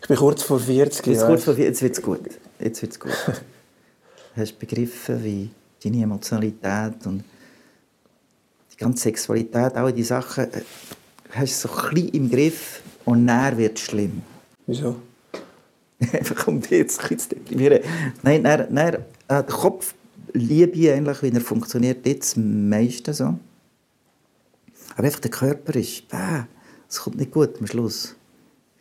Ich bin kurz vor 40. Jetzt, kurz vor 40, jetzt wird es gut. Jetzt wird's gut. Hast begriffen, wie deine Emotionalität und die ganze Sexualität, all diese Sachen, äh, hast du so ein bisschen im Griff und dann wird es schlimm. Wieso? Einfach um dich jetzt ein zu deprimieren. Nein, dann, dann, äh, der Kopf liebe ich eigentlich, wie er funktioniert, jetzt am meisten so. Aber einfach der Körper ist, äh, es kommt nicht gut am Schluss.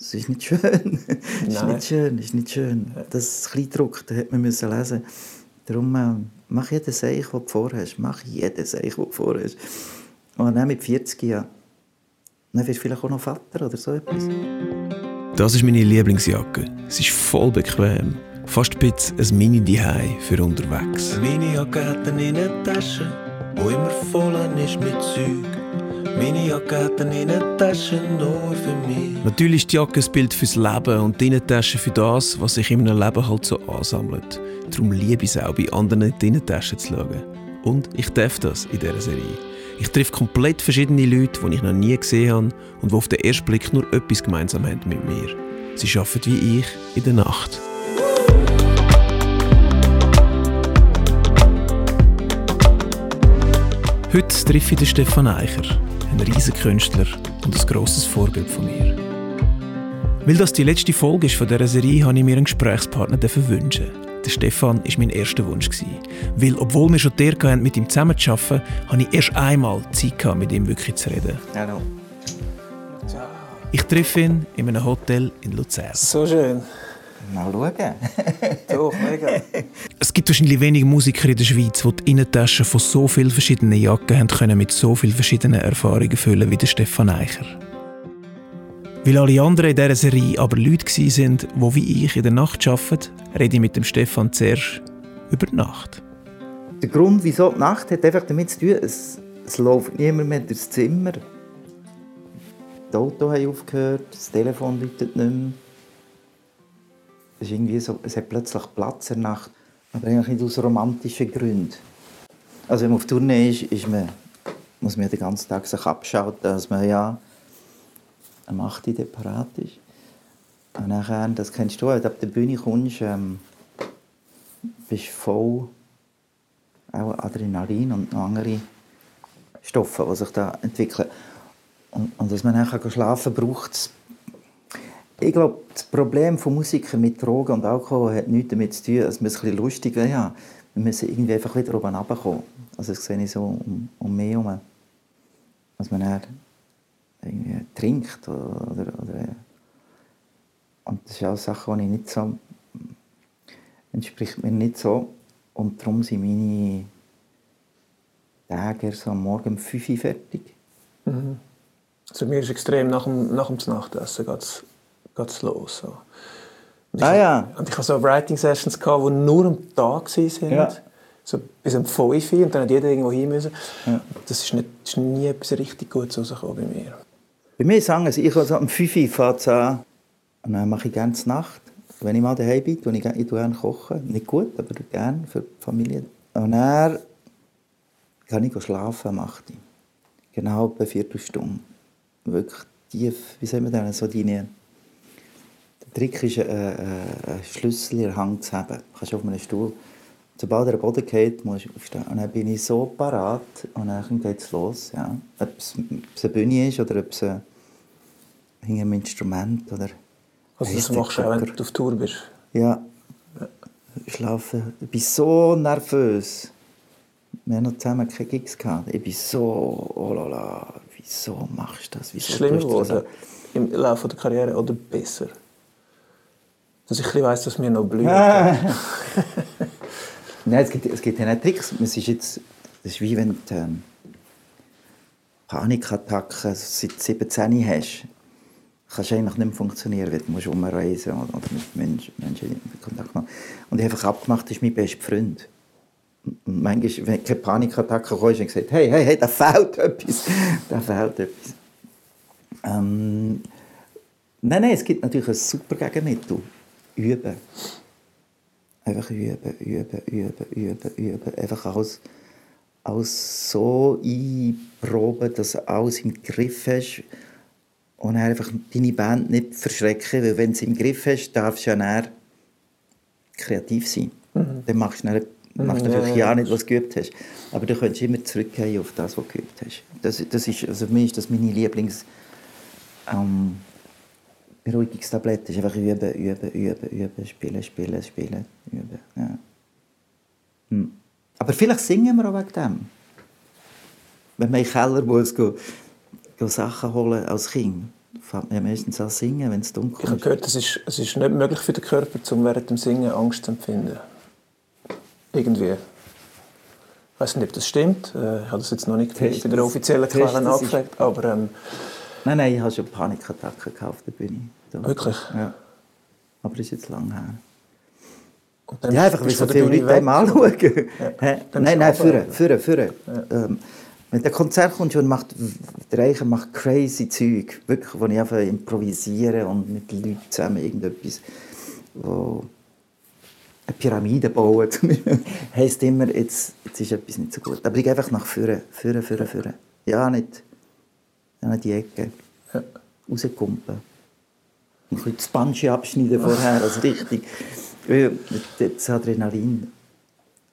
Es ist nicht schön. Es ist nicht schön, es ist nicht schön. Das ist ein bisschen Druck, den hätte man müssen lesen Darum äh, mach jeden Seich, den du vorhast. Mach jeden Seich, den du vorhast. Und dann mit 40 Jahren. Dann wirst du vielleicht auch noch Vater oder so etwas. Das ist meine Lieblingsjacke. Sie ist voll bequem. Fast ein bisschen ein mini dihei für unterwegs. Meine Jacke hat eine Innentasche, wo immer voll ist mit Zeug. Meine Jacke hat eine Innentasche nur für mich. Natürlich ist die Jacke ein Bild fürs Leben und die Innentasche für das, was sich in einem Leben halt so ansammelt. Darum liebe ich es auch, bei anderen in die Innentasche zu schauen. Und ich darf das in dieser Serie. Ich treffe komplett verschiedene Leute, die ich noch nie gesehen habe und die auf den ersten Blick nur etwas gemeinsam haben mit mir. Sie arbeiten wie ich in der Nacht. Heute treffe ich den Stefan Eicher, einen riesen Künstler und ein grosses Vorbild von mir. Weil das die letzte Folge ist von dieser Serie, habe ich mir einen Gesprächspartner wünschen. Der Stefan war mein erster Wunsch. Weil, obwohl wir schon der hatten, mit ihm zusammen zu arbeiten, habe ich erst einmal Zeit gehabt, mit ihm wirklich zu reden. Hallo. Ich treffe ihn in einem Hotel in Luzern. So schön. Mal schauen. Doch, mega. Es gibt wahrscheinlich wenige Musiker in der Schweiz, die die Innentaschen von so vielen verschiedenen Jacken haben können mit so vielen verschiedenen Erfahrungen füllen wie der Stefan Eicher. Weil alle anderen in dieser Serie aber Leute waren, die wie ich in der Nacht arbeiten, rede ich mit dem Stefan zuerst über die Nacht. Der Grund, wieso die Nacht hat einfach damit zu tun, es, es läuft niemand mehr durchs Zimmer. Die Autos haben aufgehört, das Telefon läutet nicht mehr. Es, ist irgendwie so, es hat plötzlich Platz in der Nacht, aber eigentlich nicht aus romantischen Gründen. Also wenn man auf Tournee ist, ist man, muss man den ganzen Tag sich abschalten, dass man ja am 8 Uhr parat ist. Und nachher, das kennst du, wenn du auf der Bühne kommst, ähm, bist voll auch Adrenalin und andere Stoffe, die sich da entwickeln. Und, und dass man nachher schlafen kann, braucht es ich glaube, das Problem von Musikern mit Drogen und Alkohol hat nichts damit zu tun, dass man es ein lustig will. Wir müssen irgendwie einfach wieder oben runterkommen. Also das sehe ich so um, um mich herum. Dass man dann irgendwie trinkt oder, oder, oder und das ist auch eine Sache, die ich nicht so entspricht mir nicht so und darum sind meine Tage so am Morgen um 5 Uhr fertig. Mhm. Also mir ist extrem nach dem, nach dem Nachtessen geht's, geht's los. So. Und ah, ich, ja. Und ich hatte so Writing Sessions, die nur am Tag waren. Ja. So bis um 5 Uhr und dann hat jeder irgendwo hin müssen. Ja. Das ist, nicht, ist nie etwas richtig Gutes rausgekommen bei mir. Bei mir sagen sie, ich also um 5 Uhr fahre es an und dann mache ich gerne Nacht. Wenn ich mal daheim bin, tue ich, ich tue gerne kochen. Nicht gut, aber gerne für die Familie. Und dann kann ich schlafen am 8 Uhr. Genau eine Viertelstunde. Wirklich tief, wie sagen wir das, so deine... Der Trick ist, einen, einen Schlüssel in der Hand zu haben. Du kannst auf einem Stuhl. Sobald er den Boden geht, musst du aufstehen. Und dann bin ich so parat und dann geht es los. Ja. Ob es eine Bühne ist oder ob es ein, ein Instrument oder... Also das machst du auch, wenn du auf Tour bist? Ja. Schlafen. Ich bin so nervös. Wir haben noch zusammen keine Gigs gehabt. Ich bin so, oh la la, wieso machst du das? Wieso Schlimmer geworden im Laufe der Karriere oder besser? Dass ich weiss, dass mir noch blüht. Nein, es gibt, es gibt ja nicht Tricks. Es ist jetzt, das ist wie wenn du ähm, Panikattacken seit 17 hast. Kannst du eigentlich nicht mehr funktionieren, weil du musst umreisen oder mit Menschen, Menschen in Kontakt machen. Und ich habe einfach abgemacht, das ist mein bester Freund. Und manchmal, wenn keine Panikattacke kam, habe ich gesagt, hey, hey, hey, da fehlt etwas. da fehlt etwas. Ähm, nein, nein, es gibt natürlich ein super Gegenmittel. Üben. Einfach üben, üben, üben, üben, üben. Einfach alles, alles so einproben, dass du alles im Griff hast. Und einfach deine Band nicht verschrecken, weil wenn du sie im Griff hast, darfst du ja dann kreativ sein. Dann machst du, dann, machst du Mhm, ja, natürlich ja. ja nicht, was du geübt hast. Aber du kannst immer zurückgehen auf das, was du geübt hast. Das, das ist, also für mich ist das meine Lieblings... Ähm, Beruhigungstablette ist einfach üben, üben, üben, üben, spielen, spielen, spielen, üben. Ja. Hm. Aber vielleicht singen wir auch wegen dem. Wenn man in den Keller muss, go, go Sachen holen als Kind, fängt man ja meistens an singen, wenn es Ich dunkel habe ist. gehört, es ist, es ist nicht möglich für den Körper, um während dem Singen Angst zu empfinden. Irgendwie. Ich weiß nicht, ob das stimmt. Äh, Ich habe das jetzt noch nicht bei der offiziellen Quelle angefragt, aber ähm, Nein, nein, ich habe schon Panikattacken auf der Bühne. Da. Wirklich? Ja. Aber das ist jetzt lang her. Ja, einfach, weil so viele Leute weg. anschauen. Dann Nein, nein, führen, führen, führen. Ähm, wenn der Konzert kommt und macht, der Reicher macht crazy Zeug, wirklich, wo ich einfach improvisiere und mit Leuten zusammen irgendetwas, wo eine Pyramide bauen, heisst immer, jetzt, jetzt ist etwas nicht so gut. Aber ich gehe einfach nach vorne, vorne, vorne, vorne. Ja, nicht, ja, nicht die Ecke. Ja. Rauskumpen. Ein bisschen das Bungee abschneiden vorher, also richtig. Das Adrenalin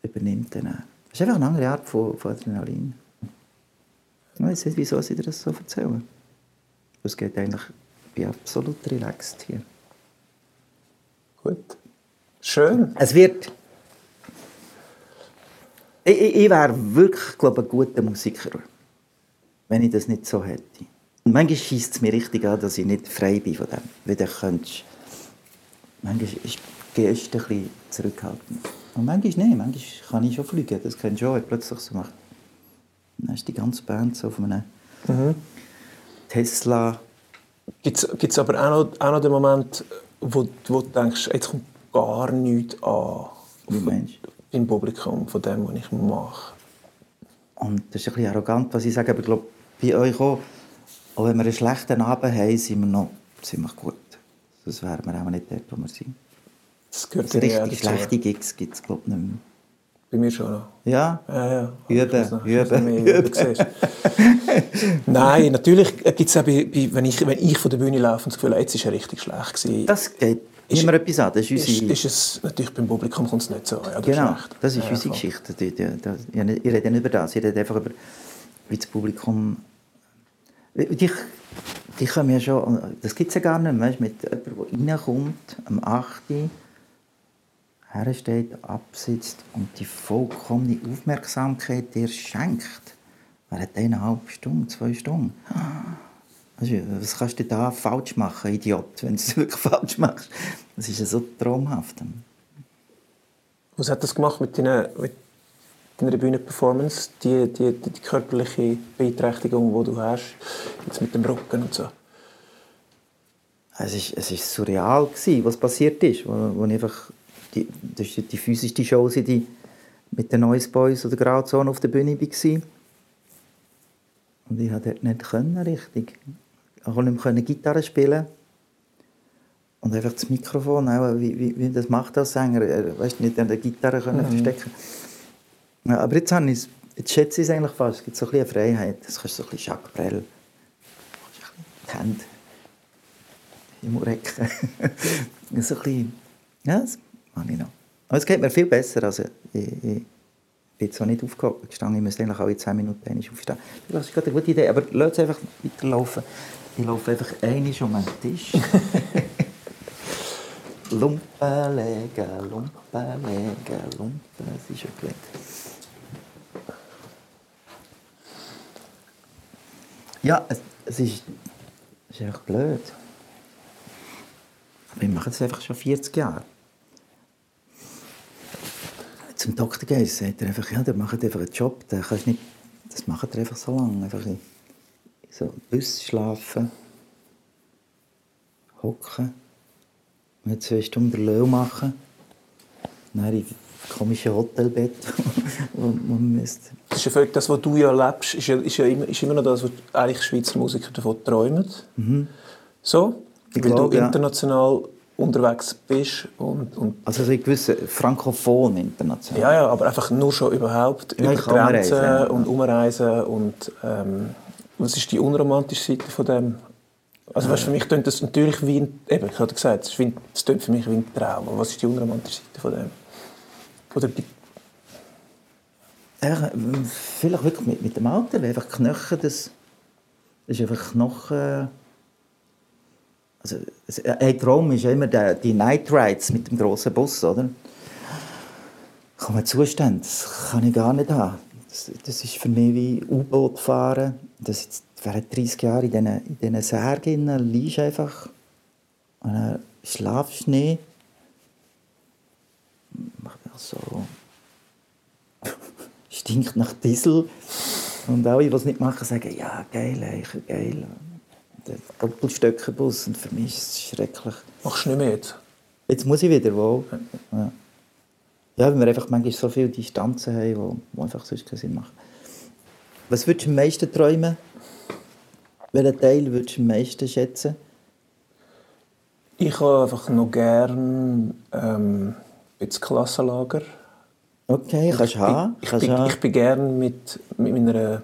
übernimmt dann. auch. Das ist einfach eine andere Art von, von Adrenalin. Ich weiß nicht, wieso sie dir das so erzählen. Es geht eigentlich, ich bin absolut relaxed hier. Gut. Schön. Es wird. Ich, ich, ich wäre wirklich, glaube ich, ein guter Musiker, wenn ich das nicht so hätte. Und manchmal schießt es mir richtig an, dass ich nicht frei bin von dem. Weil dann könntest Manchmal ist die Geste ein bisschen zurückhaltend. Und manchmal nicht. Manchmal kann ich schon fliegen. Das kennst du schon, wenn plötzlich so macht. Dann ist die ganze Band so auf einem Tesla. Gibt es aber auch noch, auch noch den Moment, wo, wo du denkst, jetzt kommt gar nichts an Wie meinst im Publikum von dem, was ich mache. Und das ist ein bisschen arrogant, was ich sage, aber ich glaube, bei euch auch, auch wenn wir einen schlechten Abend haben, sind wir noch ziemlich gut. Sonst wären wir auch nicht dort, wo wir sind. Das gehört Also ja richtig dazu. schlechte Gigs gibt es, glaube ich, nicht mehr. Bei mir schon noch. Ja, Ja, ja. Üben, üben, üben. Nein, natürlich gibt es auch, bei, bei, wenn, ich, wenn ich von der Bühne laufe und das Gefühl jetzt war er richtig schlecht. Gewesen, das geht Ist- immer etwas an. Das ist ist, unsere... ist es, natürlich beim Publikum kommt es nicht so an. Ja, Genau, das ist Ja, unsere voll. Geschichte. Ich rede nicht über das, ich rede einfach über, wie das Publikum... Die, die kommen ja schon... Das gibt es ja gar nicht mehr, mit jemandem, der reinkommt, am 8. Uhr, hersteht, absitzt und die vollkommene Aufmerksamkeit dir schenkt. Während eineinhalb Stunden, zwei Stunden. Was kannst du da falsch machen, Idiot, wenn du es wirklich falsch machst? Das ist ja so traumhaft. Was hat das gemacht mit deiner, mit deiner Bühnenperformance? Die, die, die, die körperliche Beeinträchtigung, die du hast, jetzt mit dem Rücken und so. Es ist, es ist surreal, gewesen, was passiert ist. Wo, wo einfach, die, das war die physischste Show, die mit den Noise Boys oder Grauzone auf der Bühne war. Und ich konnte dort nicht können, richtig. Ich konnte nicht mehr Gitarre spielen. Und einfach das Mikrofon, auch, wie, wie, wie das macht als Sänger, weißt, nicht an der Gitarre können verstecken. Ja, aber jetzt, habe ich es- jetzt schätze ich es eigentlich fast. Es gibt so ein bisschen Freiheit. Jetzt kannst du so ein bisschen Jacques Brel. Die Hände im Recken. so ein bisschen, ja, das mag ich noch. Aber es geht mir viel besser. Also, ich, ich bin jetzt zwar nicht aufgestanden, ich müsste eigentlich alle 10 Minuten einmal aufstehen. Das ist gerade eine gute Idee, aber lass es einfach weiterlaufen. Ich laufe einfach einmal um den Tisch. Lumpen legen, Lumpen, das ist schon gut. Ja, es, es ist, es ist einfach blöd. Aber ich mache das einfach schon 40 Jahre. Zum Doktor gehen, sagt er einfach, ja, der macht einfach einen Job, der kannst nicht, das macht er einfach so lange. Einfach in so Bus schlafen, hocken, und zwei Stunden den Löw machen, dann in komische Hotelbett, wo man müsste. Das ist ja völlig das, was du ja lebst, ist ja, ist ja immer, ist immer noch das, was eigentlich Schweizer Musiker davon träumen. So, Mhm. Ich weil glaube, du ja. international unterwegs bist und, und Also so ein gewisser Frankophon international. ja, ja, aber einfach nur schon überhaupt Ja, über Grenzen ja. und umreisen und ähm, was ist die unromantische Seite von dem? Also weißt, für mich klingt das natürlich wie ein, eben, ich hatte gesagt, es klingt für mich wie ein Traum. Aber was ist die unromantische Seite von dem? Oder die, Einfach, äh, vielleicht wirklich mit, mit dem Alter, weil einfach Knochen, das, das ist einfach Knochen... Also, ein Traum ist ja immer der, die Night Rides mit dem grossen Bus, oder? Kommen Zustände, das kann ich gar nicht haben. Das, das ist für mich wie U-Boot fahren. Das während 30 Jahre in diesen, in diesen Särgen liegst einfach und dann schlafst du nicht. So stinkt nach Diesel. Und alle, die es nicht machen, sagen, ja, geil, ey, geil. Der Doppelstöckerbus. Und für mich ist es schrecklich. machst du nicht mehr jetzt? Jetzt muss ich wieder, wo? Ja. ja, weil wir einfach manchmal so viele Distanzen haben, wo einfach sonst keinen Sinn machen. Was würdest du am meisten träumen? Welchen Teil würdest du am meisten schätzen? Ich habe einfach noch gern ähm, jetzt Klassenlager. Okay, kannst du haben. Ich, Kannst bin, haben. ich bin gern mit, mit meiner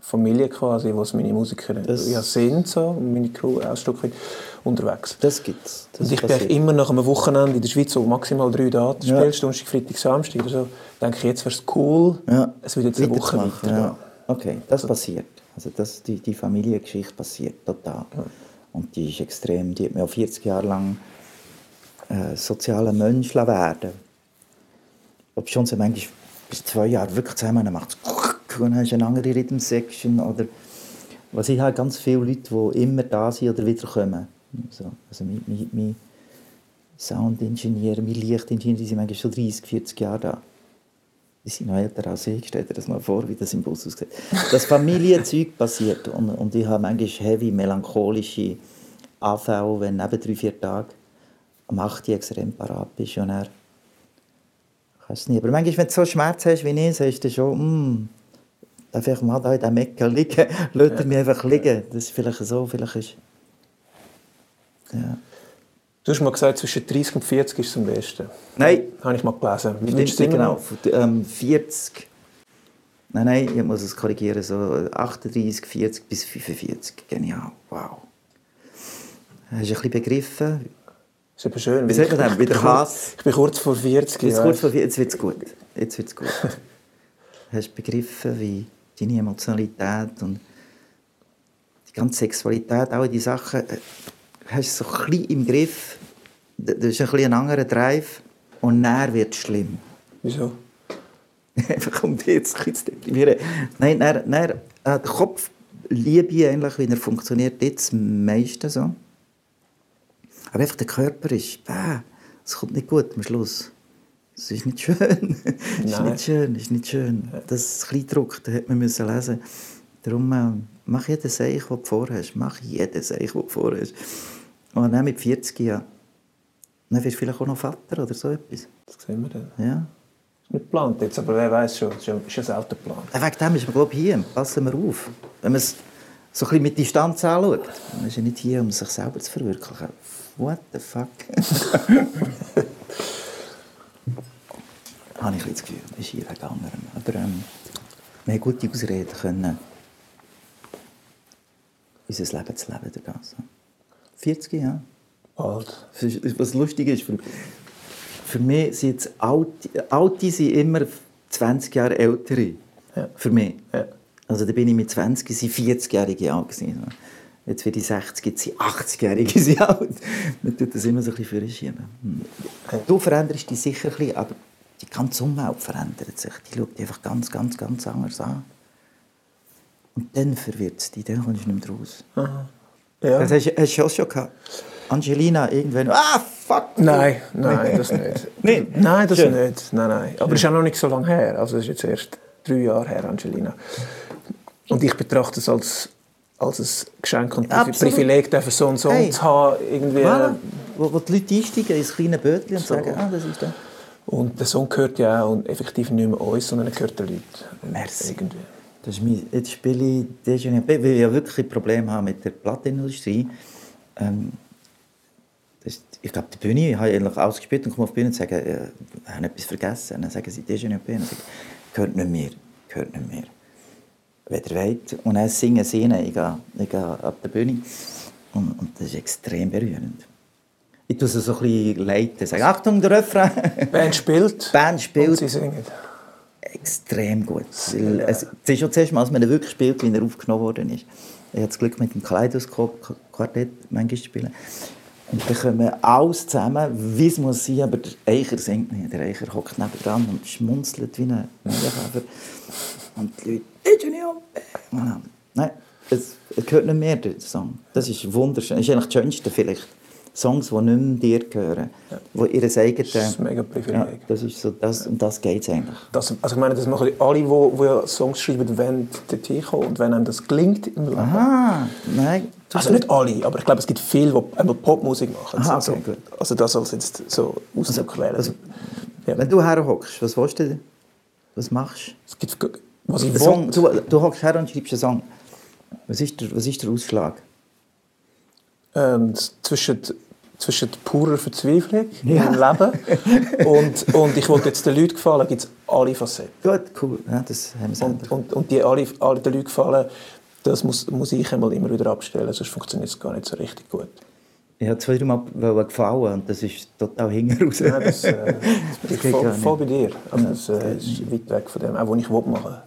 Familie quasi, was meine Musiker Das- ja sind, so, und meine Crew ausstücke, unterwegs. Das gibt's. Das und ich passiert. denke immer nach einem Wochenende in der Schweiz, wo maximal drei Daten Ja. spielst, Donnerstag, Freitag, Samstag oder so, denke ich, jetzt wäre es cool, Ja. es würde jetzt eine Woche weitergehen. ja. Okay, das passiert. Also das, die, die Familiengeschichte passiert total. Und die ist extrem, die hat mir auch 40 Jahre lang äh, sozialer Mensch werden Ob schon so manchmal bis zwei Jahre wirklich zusammen, dann macht es und dann hast du eine andere Rhythm-Section oder was ich habe ganz viele Leute, die immer da sind oder wiederkommen. So, also mein, mein, mein Soundingenieur, mein Lichtingenieur, die sind manchmal schon 30, 40 Jahre da. Die sind noch älter als ich. Stell dir das mal vor, wie das im Bus aussieht. Das Familienzeug passiert. Und, und ich habe manchmal heavy, melancholische Anfälle, wenn neben drei, vier Tagen am 8. Uhr extrem parat bist. Und er kannst nie. Aber manchmal, wenn du so Schmerz hast wie ich, sagst du schon, hm, darf ich mal da in diesem Ecke liegen? Lass ja. mich einfach liegen. Das ist vielleicht so, vielleicht ist... Ja. Du hast mal gesagt, zwischen 30 und 40 ist es am besten. Nein. Habe ich mal gelesen. Wie Stimmt du genau. ähm, 40. Nein, nein, ich muss es korrigieren. So 38, 40 bis 45. Genial. Wow. Hast du ein bisschen begriffen? Das ist eben schön. Wie man denn? Wieder ich, Hass? ich bin kurz vor 40. Jetzt, kurz vor, jetzt wird es gut. Jetzt wird's gut. Hast du begriffen, wie deine Emotionalität und die ganze Sexualität, all diese Sachen, äh, hast du so ein bisschen im Griff. Das ist ein, bisschen ein anderer Drive und dann wird es schlimm. Wieso? Einfach um dich jetzt ein bisschen zu deprimieren. Nein, dann, dann, äh, der Kopf liebe ich eigentlich, wie er funktioniert, jetzt am meisten so. Aber einfach der Körper ist, äh, es kommt nicht gut am Schluss. Es ist nicht schön. Es ist nicht schön, es ist nicht schön. Das Kleindruck, das hätte man müssen lesen. Darum äh, mach jeden Seich, den du vorhast. Mach jeden Seich, den du vorhast. Und dann mit 40 Jahren, dann wirst du vielleicht auch noch Vater oder so etwas. Das sehen wir dann. Ja. Ist nicht geplant jetzt, aber wer weiß schon. Es ist ja, selten geplant. Ja, Wegen dem ist man, glaube ich, hier. Passen wir auf. Wenn man es so ein bisschen mit Distanz anschaut. Man ist ja nicht hier, um sich selber zu verwirklichen. What the fuck? Habe ich ein das Gefühl. ist hier wegen anderem. Aber ähm, wir haben gute Ausreden können, unser Leben zu leben durch das. 40 Jahre. Bald. Das ist- Was lustig ist, für, für mich sind jetzt Alte, Alte sind immer 20 Jahre ältere. Ja. Für mich. Ja. Also da bin ich mit 20, sind 40-Jährige alt gewesen. Jetzt werde ich 60, jetzt sind 80-Jährige sind alt. Man tut das immer so ein bisschen vorschieben. Hm. Du veränderst dich sicher ein bisschen, aber die ganze Umwelt verändert sich. Die schaut dich einfach ganz, ganz, ganz anders an. Und dann verwirrt es dich, dann kommst du nicht mehr raus. Ja. Das hast, hast du auch schon gehabt. Angelina irgendwann. Ah, fuck! Nein, nein, das nicht. Nein? Nein, das Schön. nicht. Nein, nein. Aber es ist auch noch nicht so lange her. Also es ist jetzt erst drei Jahre her, Angelina. Und ich betrachte es als, als ein Geschenk und Absolut. Privileg, dürfen so und so Hey. zu haben. Irgendwie. Voilà. Wo, wo die Leute einsteigen ins kleine Bötchen und So. sagen, ah, das ist der. Und der Song gehört ja auch und effektiv nicht mehr uns, sondern er gehört den Leuten. Merci. Irgendwie. Das ist mein, jetzt spiele ich Déjeuner P, weil ich ja wirklich ein Problem habe mit der Plattenindustrie. Ähm, das, ich glaube, die Bühne, ich habe eigentlich ausgespielt und komme auf die Bühne und sage, äh, ich habe etwas vergessen. Und dann sagen sie Déjeuner P. Und dann sage ich, gehört nicht mehr, gehört nicht mehr. Ihr wollt. Und dann singen sie ich gehe, ich gehe ab der Bühne. Und, und das ist extrem berührend. Ich tue es so ein bisschen leiten. Sage, Achtung, der Refrain. Band spielt. Band spielt. Und sie singen. Extrem gut. Es, ist schon das erste Mal, dass man ihn wirklich spielt, wie er aufgenommen worden ist. Ich habe das Glück, mit dem Kaleidoskop-Quartett manchmal zu spielen. Und dann kommen alles zusammen, wie es muss sein, aber der Eicher singt nicht. Der Eicher hockt nebenan und schmunzelt wie ein Meilenkäfer. Und die Leute, «Ingenieur!» Nein, es, es gehört nicht mehr, der Song. Das ist wunderschön. Das ist eigentlich das Schönste vielleicht. Songs, die nicht mehr dir gehören. Ja. Die ihr eigenes... Das ist ein mega Privileg. Ja, das ist so, das, und das geht es eigentlich. Das, also ich meine, das machen alle, die, die Songs schreiben, wenn dorthin kommen. Und wenn einem das gelingt im Leben. Aha, nein. Also nicht alle, aber ich glaube, es gibt viele, die einmal Popmusik machen. Aha, also, okay, gut. also das soll jetzt so Ausdruck wählen. Also, ja. Wenn du herhockst, was willst du? Was machst Es gibt, was ich du? Song, du, du hockst her und schreibst einen Song. Was ist der, was ist der Ausschlag? Ähm, zwischen, zwischen purer Verzweiflung ja. im Leben und, und ich wollte jetzt den Leuten gefallen, gibt es alle Facetten. Gut, cool. Ja, das haben wir und, und, und die alle, alle den Leuten gefallen, das muss, muss ich einmal immer wieder abstellen, sonst funktioniert es gar nicht so richtig gut. Ich habe zwei, Mal gefallen und das ist total hinten raus. Ja, das, äh, das ist voll, voll bei dir. Also das, äh, ist weit weg von dem, auch was ich machen will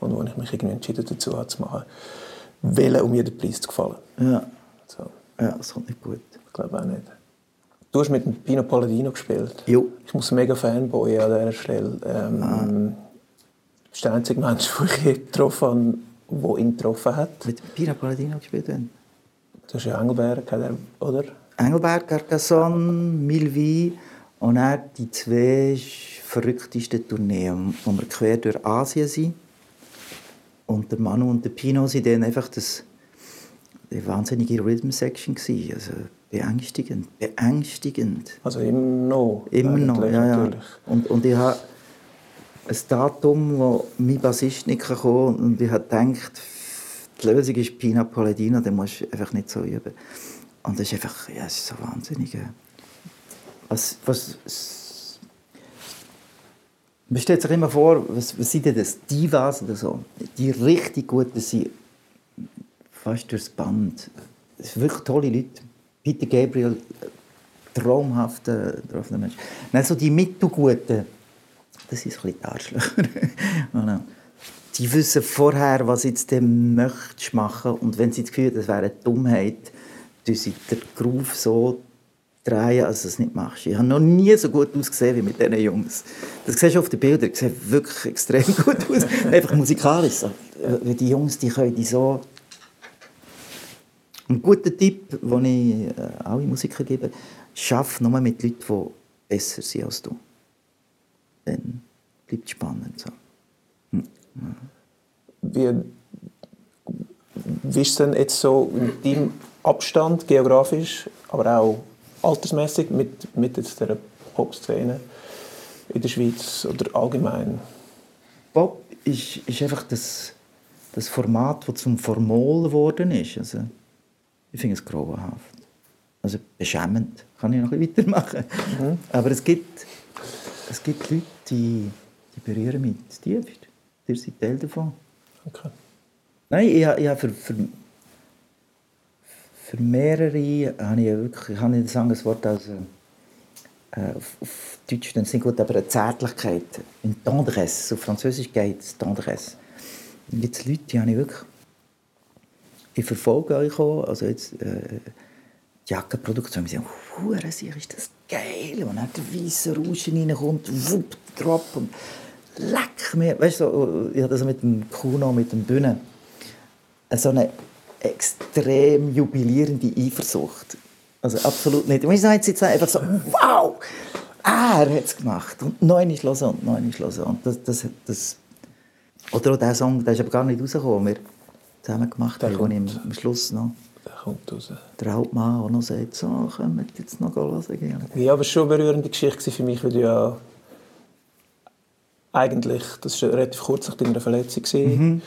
und wo ich mich irgendwie entschieden dazu habe zu machen. Wählen, um jeden Preis zu gefallen. Ja. So. Ja, das kommt nicht gut. Ich glaube auch nicht. Du hast mit dem Pino Palladino gespielt. Jo. Ich muss mega Fanboy an dieser Stelle. Ähm, ah. Das ist der einzige Mensch, den ich getroffen habe, der ihn getroffen hat. Mit Pino Palladino gespielt? Dann? Du hast ja Engelberg, oder? Engelberg, Carcassonne, Milvi und dann die zwei verrücktesten Tourneen, wo wir quer durch Asien sind. Und der Manu und der Pino sind dann einfach das, die wahnsinnige Rhythm-Section Also beängstigend, beängstigend. Also immer noch? Immer noch, ja, ja. Und, und ich habe ein Datum, wo mein Bassist nicht kam und ich habe gedacht, die Lösung ist Pina Palladino, dann musst du einfach nicht so üben. Und das ist einfach, ja, es ist so wahnsinnig. Was, was, man stellt sich immer vor, was, was sind denn das? Divas oder so? Die richtig guten sind fast durchs Band. Das sind wirklich tolle Leute. Peter Gabriel, traumhafter, traumhafter Mensch. Dann so die Mittelguten, das sind ein bisschen die Arschlöcher. die wissen vorher, was jetzt dem möchtest machen und wenn sie das Gefühl haben, das wäre eine Dummheit, tun sie den Groove so drehen, als du es nicht machst. Ich habe noch nie so gut ausgesehen wie mit diesen Jungs. Das siehst du auf den Bildern, sieht wirklich extrem gut aus. Einfach musikalisch. So. Die Jungs, die können die so... Ein guter Tipp, den ich äh, alle Musiker gebe, schaff nur mit Leuten, die besser sind als du. Dann bleibt es spannend. So. Hm. Wie, wie ist es denn jetzt so mit deinem Abstand geografisch, aber auch altersmäßig mit, mit jetzt der Pop-Szene in der Schweiz oder allgemein? Pop ist, ist einfach das, das Format, das zum Formol geworden ist. Also, ich finde es grauenhaft. Also beschämend. Kann ich noch ein bisschen weitermachen. Mhm. Aber es gibt, es gibt Leute, die, die berühren mich tiefst. Ihr seid Teil davon. Okay. Nein, ich, ich habe für, für für mehrere habe ich wirklich, ich habe nicht das Wort als äh, auf, auf Deutsch dann sind gut, aber eine Zärtlichkeit, eine Tendresse, auf Französisch geht es Tendresse. Und jetzt Leute, die habe ich wirklich, ich verfolge euch auch, also jetzt äh, die Jackenproduktion, wir sagen, hure sich ist das geil, und dann der weiße Rauschen reinkommt, wupp, drop und leck mir, weißt du, ich habe das mit dem Kuno, mit dem Bühnen, so eine extrem jubilierende Eifersucht. Also absolut nicht. Man sagt jetzt einfach so, wow, er hat es gemacht. Und neun ist los und neun ist los. Und das, das, das, oder auch der Song, der ist aber gar nicht rausgekommen, wir zusammen gemacht haben, den ich am Schluss noch der kommt raus. Der Hauptmann auch noch sagt, so, können wir jetzt noch hören gehen. Ja, aber schon eine berührende Geschichte für mich, weil du ja eigentlich, das war relativ kurz nach deiner Verletzung, mhm.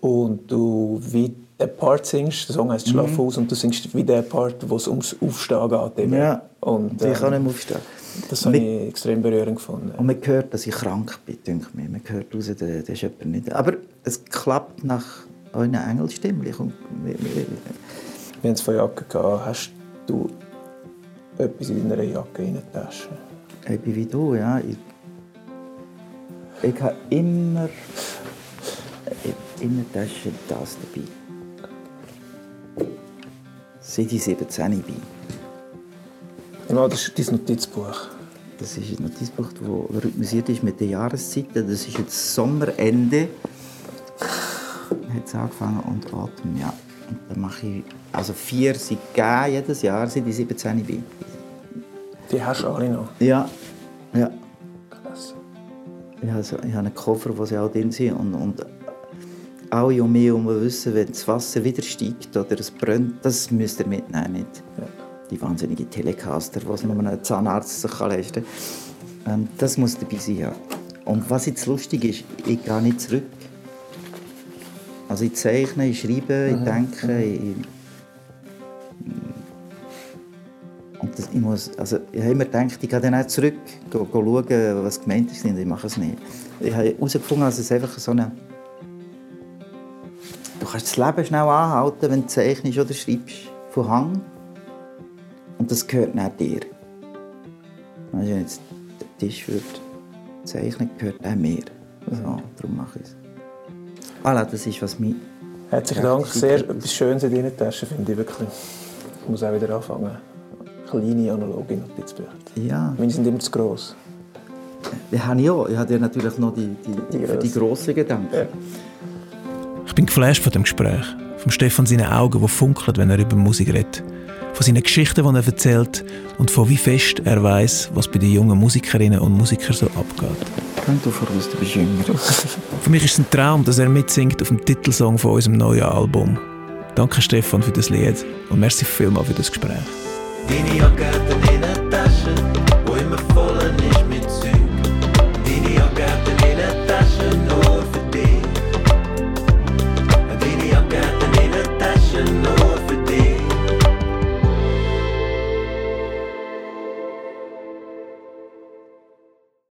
und du wie den Part singst, der Song heißt «Schlaf mhm. aus» und du singst wie der Part, wo es ums Aufstehen geht. Eben. Ja, und, ähm, ich kann nicht mehr aufstehen. Das habe ich extrem berührend gefunden. Und man hört, dass ich krank bin, denke ich. Man hört raus, das ist jemand nicht. Aber es klappt nach euren Engelstimmlich. Und Wir haben es von Jacken gehabt. Hast du etwas in deiner Jacke in der Tasche? Bin wie du, ja. Ich, ich habe immer in der Tasche das dabei. Seit ich 17 bin. Ja, das ist dein Notizbuch. Das ist ein Notizbuch, das rhythmisiert ist mit den Jahreszeiten. Das ist jetzt Sommerende. Hat es angefangen und Atem, ja. Und dann mache ich also vier sind gegeben jedes Jahr, seit ich 17 bin. Die hast du alle noch? Ja. ja. Krass. Ich habe, so, ich habe einen Koffer, wo sie auch drin sind. Und, und alle um mich herum wissen, wenn das Wasser wieder steigt oder es brennt, das müsst ihr mitnehmen. Nicht. Ja. Die wahnsinnigen Telecaster, die nur ein Zahnarzt sich leisten kann. Ähm, das muss dabei sein. Ja. Und was jetzt lustig ist, ich gehe nicht zurück. Also ich zeichne, ich schreibe, ich mhm. denke, mhm. ich, und das, ich, muss, also ich habe immer gedacht, ich gehe dann auch zurück, go, go schauen, was gemeint ist. Ich mache es nicht. Ich habe herausgefunden, dass es einfach so eine... Du kannst das Leben schnell anhalten, wenn du zeichnest oder schreibst, von Hang. Und das gehört nicht dir. Wenn ich jetzt den Tisch würde zeichnen, gehört auch mir. So, darum mache ich es. Voilà, das ist, was mich... Herzlichen Dank. Sehr etwas Schönes in deinen Taschen, finde ich wirklich. Ich muss auch wieder anfangen kleine analoge Notizbücher. Ja. Meine sind immer zu gross. Die habe ich auch. Ich habe natürlich noch die, die, die, für die grossen Gedanken. Ja. Ich bin geflasht von dem Gespräch. Von Stefan seinen Augen, die funkeln, wenn er über Musik redet. Von seinen Geschichten, die er erzählt. Und von wie fest er weiß, was bei den jungen Musikerinnen und Musikern so abgeht. Könnt du voraus, du bist jünger. für mich ist es ein Traum, dass er mitsingt auf dem Titelsong von unserem neuen Album. Danke Stefan für das Lied und merci vielmals für das Gespräch. Deine Jacke hat einen